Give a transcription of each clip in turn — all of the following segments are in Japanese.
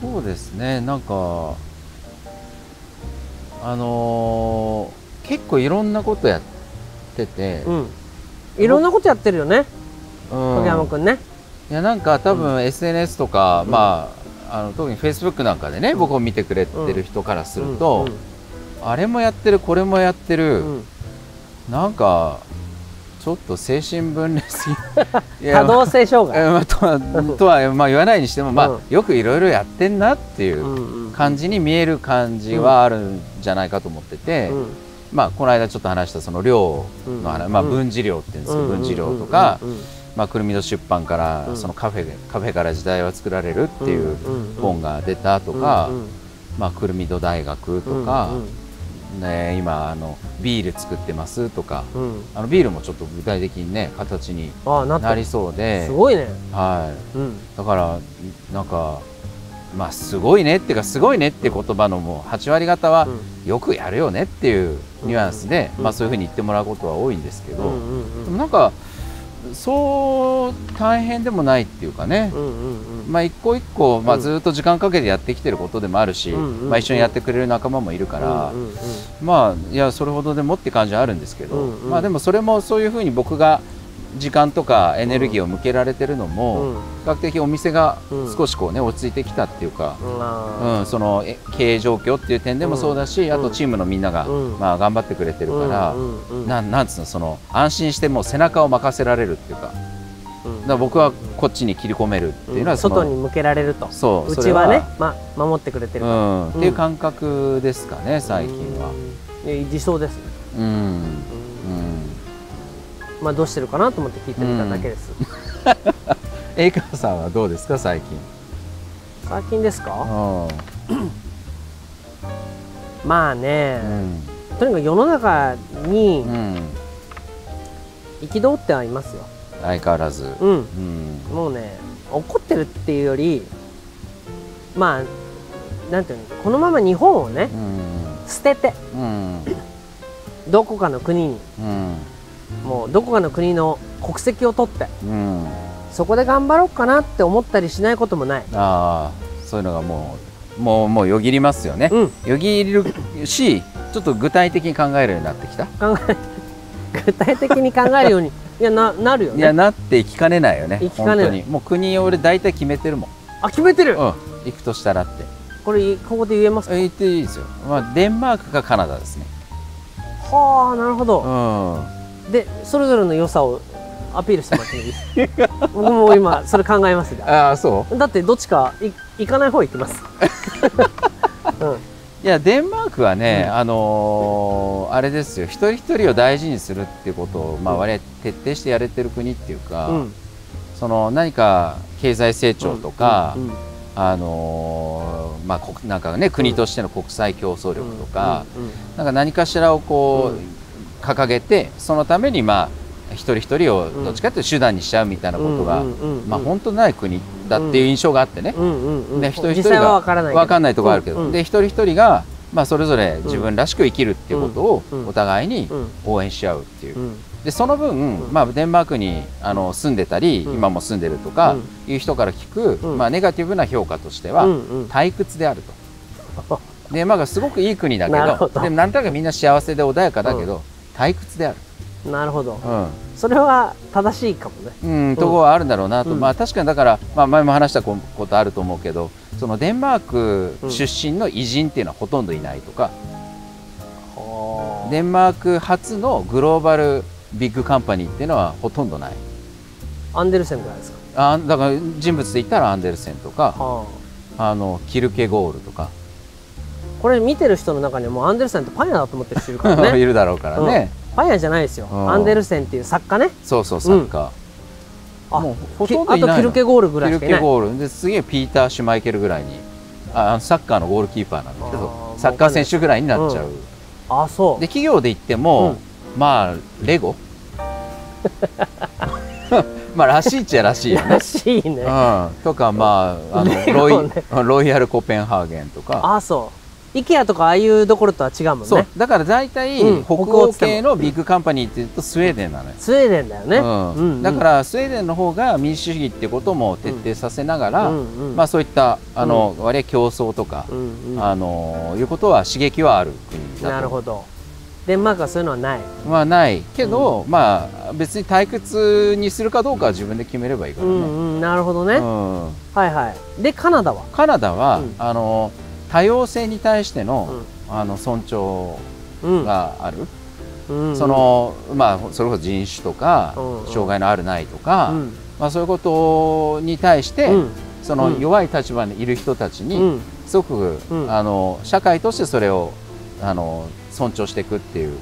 そうですね。なんかあのー結構いろんなことやってて、うん。いろんなことやってるよね。うん。影山くんね。いやなんか多分 SNS とか、まああの特に Facebook なんかでね、僕を見てくれてる人からすると、あれもやってるこれもやってうる、んうん。なんかちょっと精神分裂 多動性障害。えまあ、とはとは、まあ、言わないにしても、まあうん。よくいろいろやってんなっていう感じに見える感じはあるんじゃないかと思ってて、うん。まあ、この間ちょっと話したその量の話、まあ、うん。うん分子量っていうんですけど、うん分子量とか、まあ、くるみの出版から、うん。そのカフェカフェから時代は作られるっていう本が出たとか、まあ、くるみ戸大学とか、うんね、今あのビール作ってますとかうん。うんあのビールもちょっと具体的にね形になりそうで。すごいね。はい、うん。だからなんかまあすごいねっていうかすごいねっていう言葉のもう8割方はうん。よくやるよねっていうニュアンスで、うん。まあ、そういうふうに言ってもらうことは多いんですけど、でもなんかそう大変でもないっていうかね、まあ、一個一個、まあ、うん。ずっと時間かけてやってきてることでもあるし、まあ、一緒にやってくれる仲間もいるから、まあいやそれほどでもって感じはあるんですけど、まあでもそれもそういうふうに僕が時間とかエネルギーを向けられてるのも、うん。比較的お店がうん。少しこうね落ち着いてきたっていうか、うん。そのえ経営状況っていう点でもそうだし、ん。あとチームのみんなが、うん。まあ、頑張ってくれてるから、なん。なんつうのその安心してもう背中を任せられるっていうかだ僕はこっちに切り込めるっていうのは外に向けられると。そううちはねま守ってくれてるから。うん。っていう感覚ですかね最近は。うん。いや理想です。ねうんまあどうしてるかなと思って聞いてみただけです。エイカさんはどうですか最近？最近ですか？う まあねん。とにかく世の中にうん。憤ってはいますよ。相変わらず。うん。うん。もうね怒ってるっていうよりまあなんていうのこのまま日本をねうん。捨ててうん。どこかの国にうんもうどこかの国の国籍を取ってうん。そこで頑張ろうかなって思ったりしないこともない。ああそういうのがもうもうもうよぎりますよね、うん。よぎるしちょっと具体的に考えるようになってきた、考え 具体的に考えるようにいやななるよいやねなっていきかねないよね行きかねないもう国俺大体決めてるもん。あ決めてる？うん。行くとしたらって。これここで言えますか？え言っていいですよ、まあ、デンマークかカナダですね。はあなるほうどんでそれぞれの良さをアピールしてもらってもいいです。か僕も今それ考えますが。ああそう？だってどっちかい行かない方行きます、うん、いやデンマークはね、うん。あのーあれですよ。一人一人を大事にするっていうことを、まあ、うん。割合徹底してやれてる国っていうか、うん。その何か経済成長とか、うん。あのーまあ国なんかね国としての国際競争力とか、なんか何かしらをこう、うん掲げてそのためにまあ一人一人をうんどっちかというと手段にしちゃうみたいなことが、まあ本当ない国だっていう印象があってね、一人一人が分からないけど。分かんないところあるけど、で一人一人が、まあ、それぞれ自分らしく生きるっていうことをうん。お互いにうん。応援し合うっていう、うん。でその分、うんまあ、デンマークにあの住んでたり、うん。今も住んでるとかいう人から聞く、うん。まあ、ネガティブな評価としては、退屈であると。でまあ、すごくいい国だけどでもなんとなくみんな幸せで穏やかだけど、退屈である、なるほど。うん。それは正しいかもね。うん、ところはあるんだろうなと、うん。まあ確かにだから、まあ、前も話したことあると思うけどそのデンマーク出身の偉人っていうのはほとんどいないとか、デンマーク初のグローバルビッグカンパニーっていうのはほとんどない。アンデルセンぐらいですか？あだから人物で言ったらアンデルセンとか。はあ。のキルケゴールとか、あこれ見てる人の中にはもうアンデルセンってパン屋だと思ってる人いるからね。いるだろうからね、パン屋じゃないですよ。うん。アンデルセンっていう作家ね。そうそうサッカー、あもうほきとんどいないの。あとキルケゴールぐらいキルしかいない。ケゴール。ですげえピーター・シュマイケルぐらいにあサッカーのゴールキーパーなんだけどサッカー選手ぐらいになっちゃう、あそう。で企業で言っても、まあレゴ。まあらしいっちゃらしいよね。らしいね。うん、とかまああのロイね。ロイヤルコペンハーゲンとか。あそ IKEA とかああいうところとは違うもんそう。ねだから大体、うん。北欧系のビッグカンパニーっていうとスウェーデンなのよ、スウェーデンだよね、うん。うん。だからスウェーデンの方が民主主義ってことも徹底させながら、うんうん。まあ、そういったあの、割合競争とか、うんうん。あのいうことは刺激はある国だと。なるほど。デンマークはそういうのはない。まあない。けど、まあ別に退屈にするかどうかは自分で決めればいいからね、うんうん。なるほどね、うん。はいはい。でカナダは？カナダは、うん。あの多様性に対しての,、うあの尊重うんがある、うん。そのまあそれこそ人種とか、障害のあるないとか、うん。まあ、そういうことに対して、うん。そのうん。弱い立場にいる人たちに、うん。すごく、うん。ああの社会としてそれをあの尊重していくっていう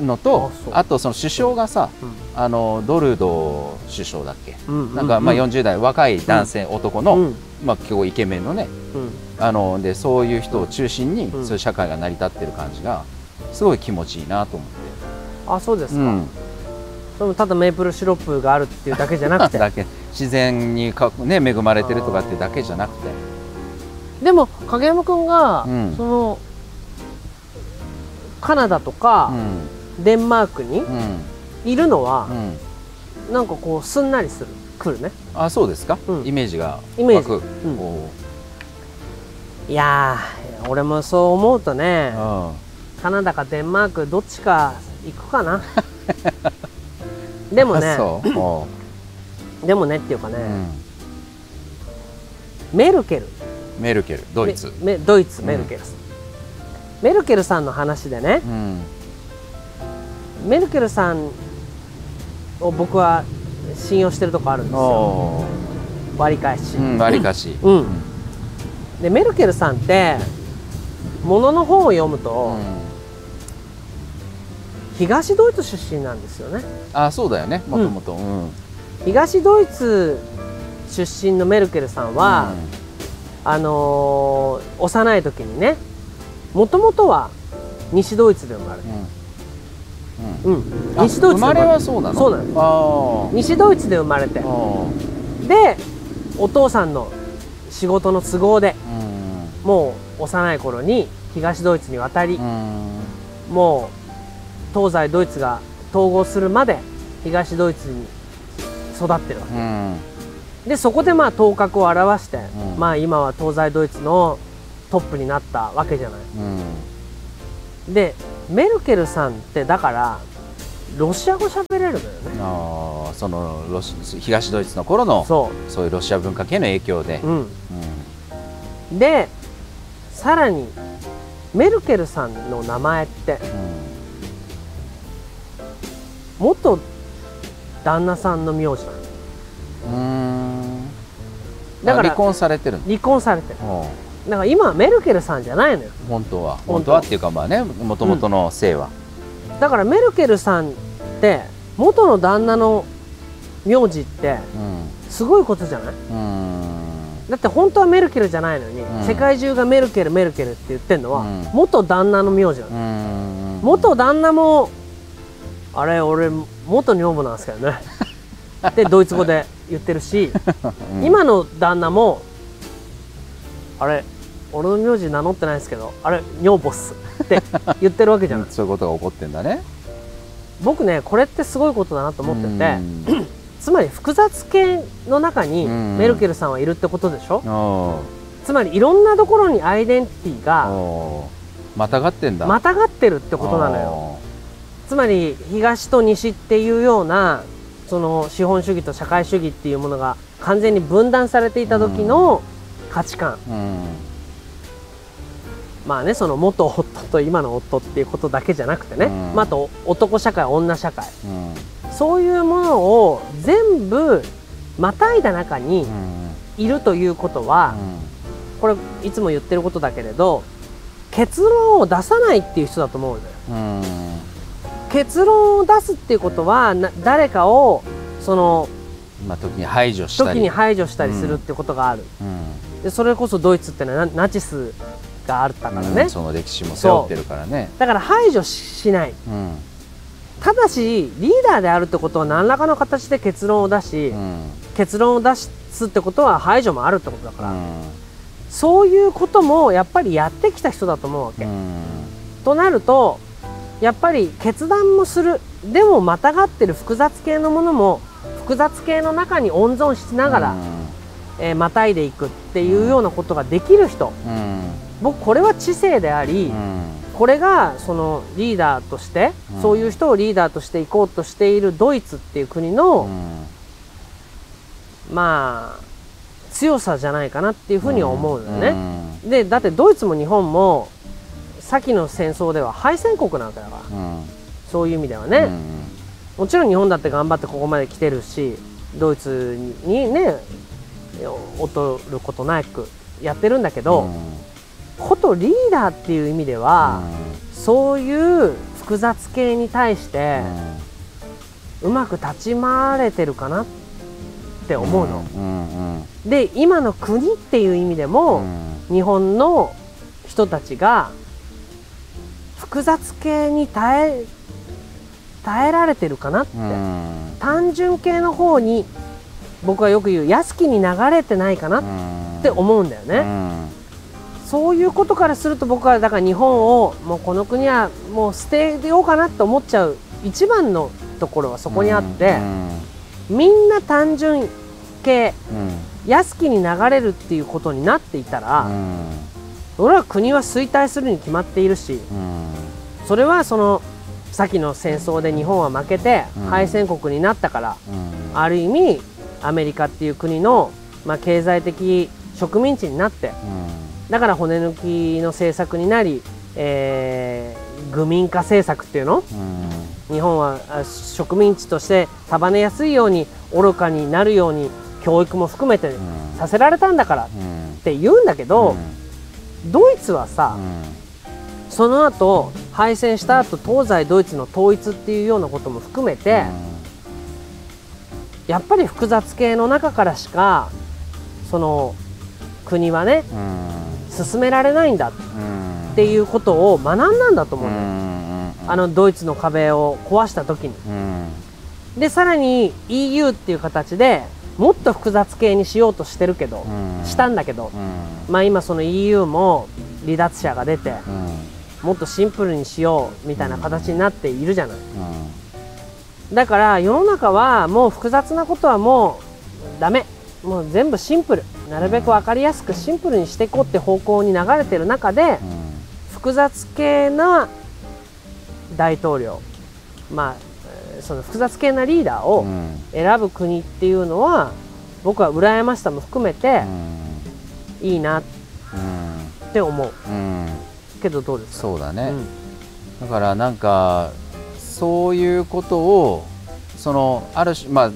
のとあとその首相がさうん。あのドルド首相だっけ、うん。なんかまあうん。40代若い男性、男の、うん。まあ、結構イケメンのねうんあのでそういう人を中心に、うん。そういう社会が成り立ってる感じがすごい気持ちいいなと思って。あそうですか、うん。それもただメープルシロップがあるっていうだけじゃなくて。だけ。自然にか、ね、恵まれてるとかってだけじゃなくて。でも影山君が、うん。そのカナダとかう、ん。デンマークにうん。いるのはう、ん。なんかこうすんなりするくるね。あそうですか、うん。イメージがイメージ。湧く。ういやー俺もそう思うとねーカナダかデンマークどっちか行くかな。でもあねでもねっていうかね、ーうん。メルケル。メルケルドイツ。メメドイツうん。メルケル。さん、メルケルさんの話でねうん。メルケルさんを僕は信用してるとこあるんですよ。お割り返し、ーうんわりかし。うんでメルケルさんってものの本を読むと、うん。東ドイツ出身なんですよね。あそうだよね。もともとうん。東ドイツ出身のメルケルさんは、あのー幼い時にねもともとは西ドイツで生まれて、うん。うん。うん、あ西ドイツで生まれはそうなの？そうなのの西ドイツで生まれて。でお父さんの仕事の都合でうんもう幼い頃に東ドイツに渡り、うん。もう東西ドイツが統合するまで東ドイツに育ってるわうん。けでそこでまあ頭角を現して、うん。まあ今は東西ドイツのトップになったわけじゃない。うん。でメルケルさんってだからロシア語喋れるのよね。あーそのロシ東ドイツの頃のそそういうロシア文化系の影響で。う、うん、うん。でさらにメルケルさんの名前って元旦那さんの名字なんうん。だからあ離婚されてるの？離婚されてる。だから今はメルケルさんじゃないのよ。本当は。当本当はっていうかまあねもともとの姓は、だからメルケルさんって元の旦那の名字ってすごいことじゃない？うんうんだって本当はメルケルじゃないのに、うん。世界中がメルケルメルケルって言ってるのは、うん。元旦那の名字なん元旦那もあれ俺元女房なんですけどね。でドイツ語で言ってるし、うん。今の旦那もあれ俺の名字名乗ってないですけどあれ女房っすって言ってるわけじゃない。そういうことが起こってんだね。僕ねこれってすごいことだなと思ってて、うんつまり複雑系の中にうんメルケルさんはいるってことでしょ、おつまりいろんなところにアイデンティティうがまたがってんだ。またがってるってことなのよ。つまり東と西っていうようなその資本主義と社会主義っていうものが完全に分断されていた時の価値観、おううん。まあねその元夫と今の夫っていうことだけじゃなくてね、うん。まあ、あと男社会女社会。うんそういうものを全部またいだ中にうん。いるということは、うこれいつも言ってることだけれど結論を出さないっていう人だと思うのよ。結論を出すっていうことはな誰かをそのまあ時に排除したり。時に排除したりするっていうことがある、うん。でそれこそドイツってのはナナチスがあったからね、うんその歴史も背負ってるからね。だから排除しない。うんただしリーダーであるってことは何らかの形で結論を出し、うん。結論を出すってことは排除もあるってことだから、うん。そういうこともやっぱりやってきた人だと思うわけ。うん。となるとやっぱり決断もする。でもまたがってる複雑系のものも複雑系の中に温存しながら、えーまたいでいくっていうようなことができる人。うん。僕これは知性であり、うんこれがそのリーダーとして、うん。そういう人をリーダーとしていこうとしているドイツっていう国の、まあ強さじゃないかなっていうふうには思うのよね。でだってドイツも日本も先の戦争では敗戦国なわけだから。うん。そういう意味ではね、もちろん日本だって頑張ってここまで来てるしドイツにね劣ることなくやってるんだけど、ことリーダーっていう意味では、そういう複雑系に対してうまく立ち回れてるかなって思うの。うんうんで今の国っていう意味でも、日本の人たちが複雑系に耐え耐えられてるかなって、うん。単純系の方に僕はよく言う安きに流れてないかなって思うんだよね、そういうことからすると僕はだから日本をもうこの国はもう捨てようかなって思っちゃう一番のところはそこにあって、みんな単純系安きに流れるっていうことになっていたら、俺は国は衰退するに決まっているしそれはその先の戦争で日本は負けてうん。敗戦国になったから、ある意味アメリカっていう国の、まあ、経済的植民地になってだから骨抜きの政策になり、えー愚民化政策っていうの？日本はあ植民地として束ねやすいように愚かになるように教育も含めてさせられたんだからって言うんだけど、ドイツはさ、その後敗戦した後東西ドイツの統一っていうようなことも含めて、やっぱり複雑系の中からしかその国はね進められないんだって。いうことを学んだんだと思うのよ、あのドイツの壁を壊した時に。でさらに EU っていう形でもっと複雑系にしようとしてるけど、したんだけど、まあ今その EU も離脱者が出て、もっとシンプルにしようみたいな形になっているじゃない。だから世の中はもう複雑なことはもうダメ。もう全部シンプルなるべく分かりやすくシンプルにしていこうって方向に流れてる中で複雑系な大統領まあえーその複雑系なリーダーを選ぶ国っていうのは僕は羨ましさも含めていいなって思う。けどどうですか？そうだね、うん。だからなんかそういうことをそのある種まあ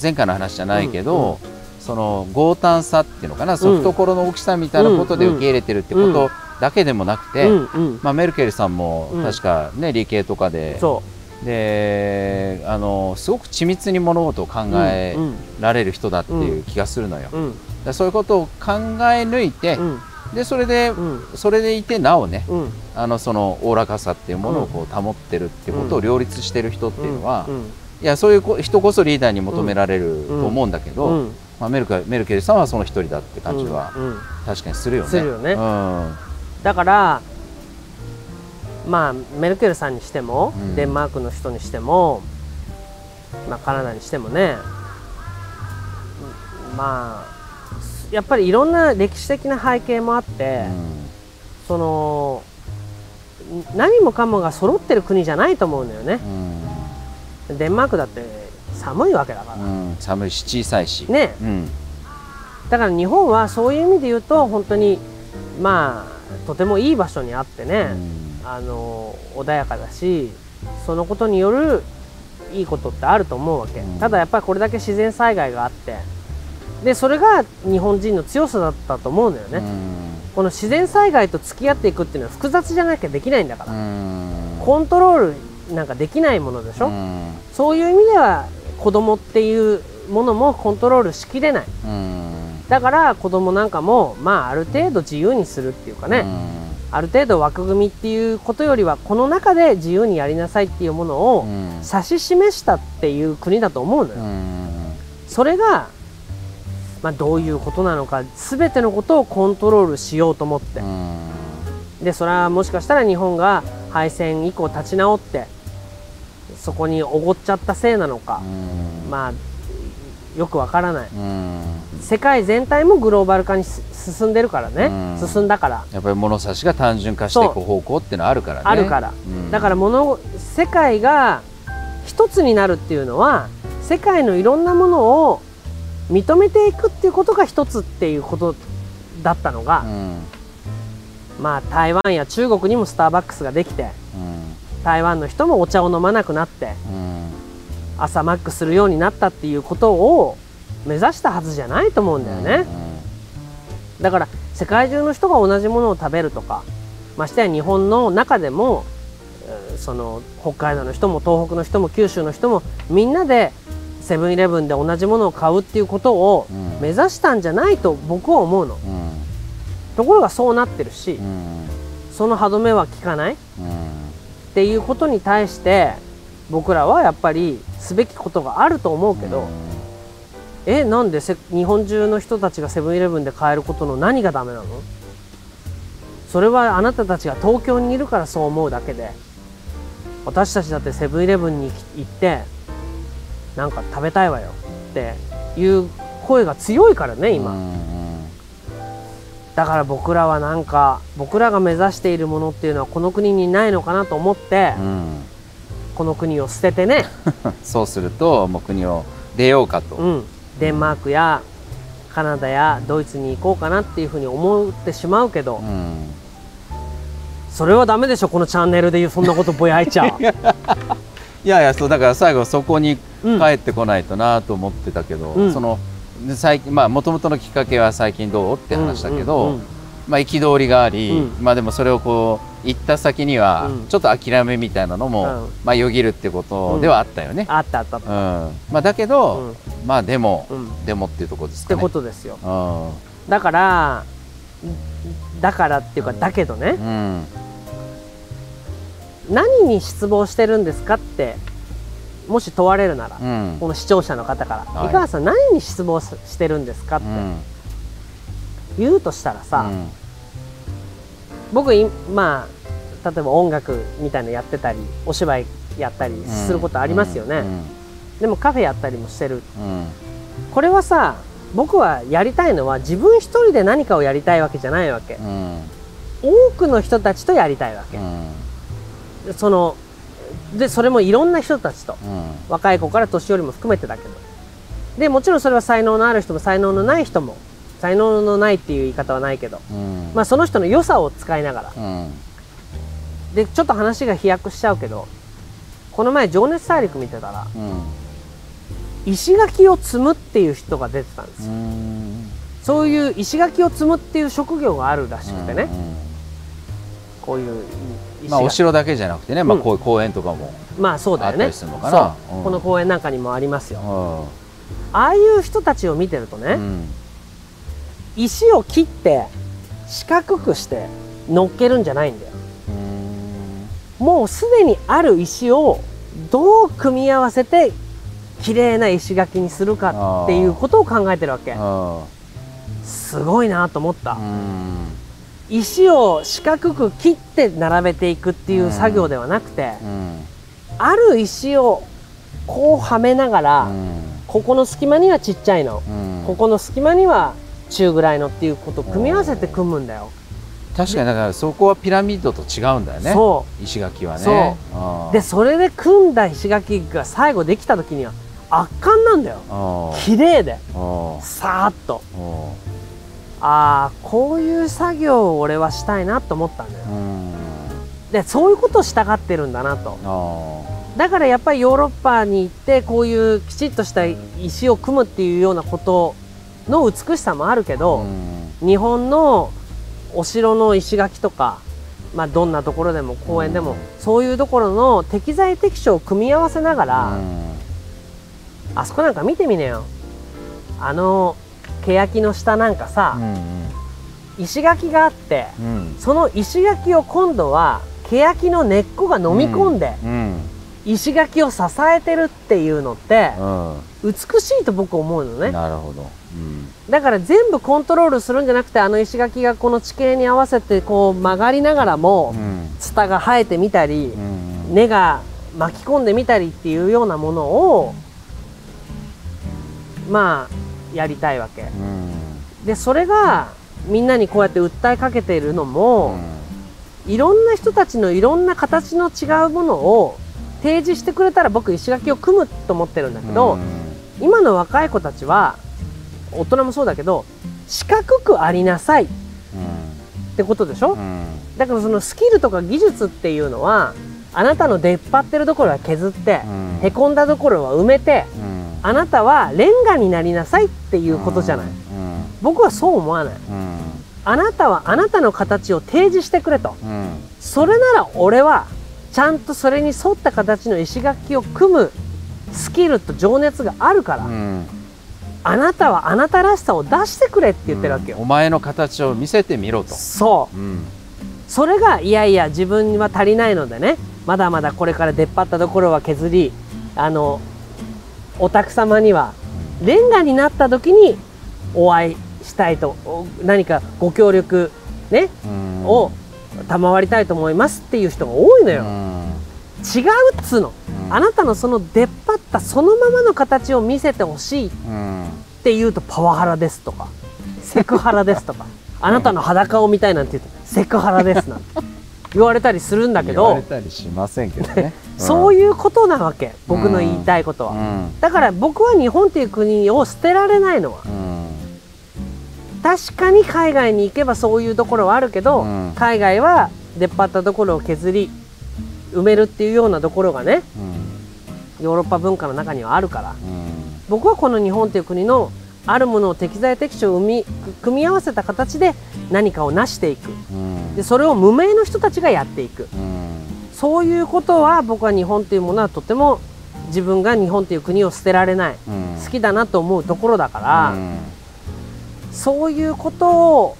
前回の話じゃないけど、その強胆さっていうのかな、ソフトコロの大きさみたいなことで受け入れてるってことだけでもなくて、まあ、メルケルさんもうん。確かね、理系とかでそであのすごく緻密に物事を考うえうんられる人だっていう気がするのよ。うそういうことを考え抜いて、うん。でそれで、うん。それでいてなおね、うん。あのそのおおらかさっていうものをこう保ってるってことを両立してる人っていうのは、うん。いやそういうこ人こそリーダーに求められると思うんだけど、うんまあ、メルケメルケルさんはその一人だって感じはうんうん確かにするよね。するよね。うん。だからまあメルケルさんにしても、うん。デンマークの人にしても、まあ、カナダにしてもね。まあやっぱりいろんな歴史的な背景もあって、その何もかもが揃ってる国じゃないと思うんだよね。うん。デンマークだって寒いわけだから、うん寒いし小さいし、ね。うん。だから日本はそういう意味で言うと本当にまあとてもいい場所にあってね、あの穏やかだしそのことによるいいことってあると思うわけ、うん。ただやっぱりこれだけ自然災害があって。でそれが日本人の強さだったと思うんだよね、この自然災害と付き合っていくっていうのは複雑じゃなきゃできないんだから、うん。コントロールなんかできないものでしょ、うん。そういう意味では子供っていうものもコントロールしきれない。うん。だから子供なんかもまあある程度自由にするっていうかね、ある程度枠組みっていうことよりはこの中で自由にやりなさいっていうものをうん。指し示したっていう国だと思うのよ、うん。それがまあ、どういうことなのか全てのことをコントロールしようと思って、でそれはもしかしたら日本が敗戦以降立ち直ってそこにおごっちゃったせいなのか、まあよくわからない、世界全体もグローバル化に進んでるからね、進んだから。やっぱり物差しが単純化していく方向っていうのはあるからね。あるから、だから物世界が一つになるっていうのは世界のいろんなものを認めていくっていうことが一つっていうことだったのが、まあ台湾や中国にもスターバックスができて、台湾の人もお茶を飲まなくなって、朝マックするようになったっていうことを目指したはずじゃないと思うんだよね、だから世界中の人が同じものを食べるとかましてや日本の中でもその北海道の人も東北の人も九州の人もみんなでセブンイレブンで同じものを買うっていうことを目指したんじゃないと僕は思うの、ところがそうなってるし、その歯止めは効かない、っていうことに対して僕らはやっぱりすべきことがあると思うけど、えなんで日本中の人たちがセブンイレブンで買えることの何がダメなの？それはあなたたちが東京にいるからそう思うだけで私たちだってセブンイレブンに行ってなんか食べたいわよっていう声が強いからね今、だから僕らはなんか僕らが目指しているものっていうのはこの国にないのかなと思って、この国を捨ててね。そうするともう国を出ようかと、うん、デンマークやカナダやドイツに行こうかなっていうふうに思ってしまうけど、それはダメでしょこのチャンネルでそんなことぼやいちゃ。う いやいやそうだから最後そこに帰ってこないとなと思ってたけど、うん。そので最近まあもともとのきっかけは最近どうって話だけど、うんうんうんまあ憤りがあり、うん。まあでもそれをこう行った先にはうん。ちょっと諦めみたいなのも、うん。まあよぎるってことではあったよね。あったあったうん。た、まあだけど、うん。まあでも、うん。でもっていうところですってかね。ことですよ。うん。だからだからっていうかだけどね。うん。何に失望してるんですかってもし問われるなら、うん。この視聴者の方からはい井川さん何に失望ししてるんですか?」ってうん。言うとしたらさ、うん。僕いまあ例えば音楽みたいなのやってたりお芝居やったりすることありますよね、うん。でもカフェやったりもしてる。うん。これはさ僕はやりたいのは自分一人で何かをやりたいわけじゃないわけ。うん。多くの人たちとやりたいわけ。う、ん。そのでそれもいろんな人たちとうん。若い子から年寄りも含めてだけど。でもちろんそれは才能のある人も才能のない人も才能のないっていう言い方はないけど、うん。まあ、その人の良さを使いながら。うん。でちょっと話が飛躍しちゃうけどこの前「情熱大陸」見てたらうん。石垣を積むっていう人が出てたんですよ、うん。そういう石垣を積むっていう職業があるらしくてね、うんこういうまあお城だけじゃなくてね、まあうん。こういう公園とかも、まあそうだよね。あったりするのかな。そう、うん。この公園なんかにもありますよ。うああいう人たちを見てるとね、石を切って四角くして乗っけるんじゃないんだよ。もうすでにある石をどう組み合わせて綺麗な石垣にするかっていうことを考えてるわけ。うんすごいなと思った、うん石を四角く切って並べていくっていう作業ではなくて、うん。ある石をこうはめながら、うん。ここの隙間にはちっちゃいの、うん。ここの隙間には中ぐらいのっていうことを組み合わせて組むんだよ、確かにだからそこはピラミッドと違うんだよね。そ石垣はね。でそれで組んだ石垣が最後できた時には圧巻なんだよ。うん綺麗で。うんさーっと。うんああこういう作業を俺はしたいなと思ったんだよ。うん。でそういうことをしたがってるんだなと。あだからやっぱりヨーロッパに行ってこういうきちっとした石を組むっていうようなことの美しさもあるけーど、うん。日本のお城の石垣とか、まあ、どんなところでも公園でも、うん。そういうところの適材適所を組み合わせながら、うん。あそこなんか見てみねよ。あの欅の下なんかさ、石垣があってうん。その石垣を今度は欅の根っこが飲み込んで、うん。石垣を支えてるっていうのってうん。美しいと僕思うのね。なるほど。だから全部コントロールするんじゃなくてあの石垣がこの地形に合わせてこう曲がりながらも、ツタが生えてみたり、根が巻き込んでみたりっていうようなものをまあやりたいわけ、でそれがみんなにこうやって訴えかけているのも、いろんな人たちのいろんな形の違うものを提示してくれたら僕石垣を組むと思ってるんだけど、今の若い子たちは大人もそうだけど四角くありなさいってことでしょ、うん、だからそのスキルとか技術っていうのはあなたの出っ張ってるところは削って、うん、へこんだところは埋めて、うん、あなたはレンガになりなさいっていうことじゃない、僕はそう思わない、あなたはあなたの形を提示してくれと、それなら俺はちゃんとそれに沿った形の石垣を組むスキルと情熱があるから、あなたはあなたらしさを出してくれって言ってるわけよ、お前の形を見せてみろと。そう、それがいやいや自分には足りないのでね。まだまだこれから出っ張ったところは削りあのお宅様にはレンガになった時にお会いしたいと何かご協力ね、を賜りたいと思いますっていう人が多いのよ、違うっつうの、あなたのその出っ張ったそのままの形を見せてほしいって言うとパワハラですとかセクハラですとかあなたの裸を見たいなんて言うとセクハラですなんて言われたりするんだけど言われたりしませんけどね、そういうことなわけ僕の言いたいことは、だから僕は日本っていう国を捨てられないのは、確かに海外に行けばそういうところはあるけど、海外は出っ張ったところを削り埋めるっていうようなところがね、ヨーロッパ文化の中にはあるから、僕はこの日本という国のあるものを適材適所を組み合わせた形で何かを成していく、でそれを無名の人たちがやっていく、そういうことは僕は日本というものはとても自分が日本という国を捨てられない、好きだなと思うところだから、そういうことを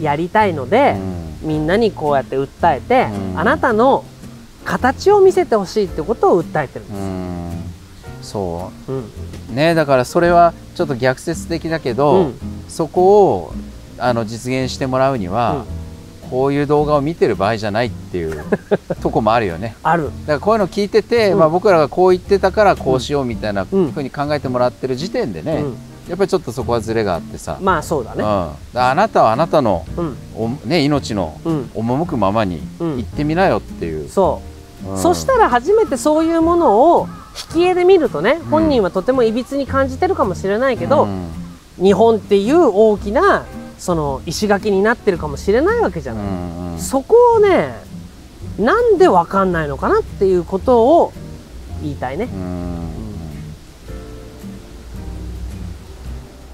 やりたいので、みんなにこうやって訴えて、あなたの形を見せてほしいってことを訴えてるんです。そう、うん、ねだからそれはちょっと逆説的だけど、うん、そこをあの実現してもらうには、うん、こういう動画を見てる場合じゃないっていう とこもあるよね。ある。だからこういうの聞いてて、まあ、僕らがこう言ってたからこうしようみたいなふうに考えてもらってる時点でね、やっぱりちょっとそこはずれがあってさ。まあそうだね、うん、あなたはあなたの、うん、ね、命の赴くままに行ってみなよっていう、そう。そしたら初めてそういうものを引き絵で見るとね本人はとてもいびつに感じてるかもしれないけど、日本っていう大きなその石垣になってるかもしれないわけじゃない、うんうん、そこをねなんで分かんないのかなっていうことを言いたいね。うん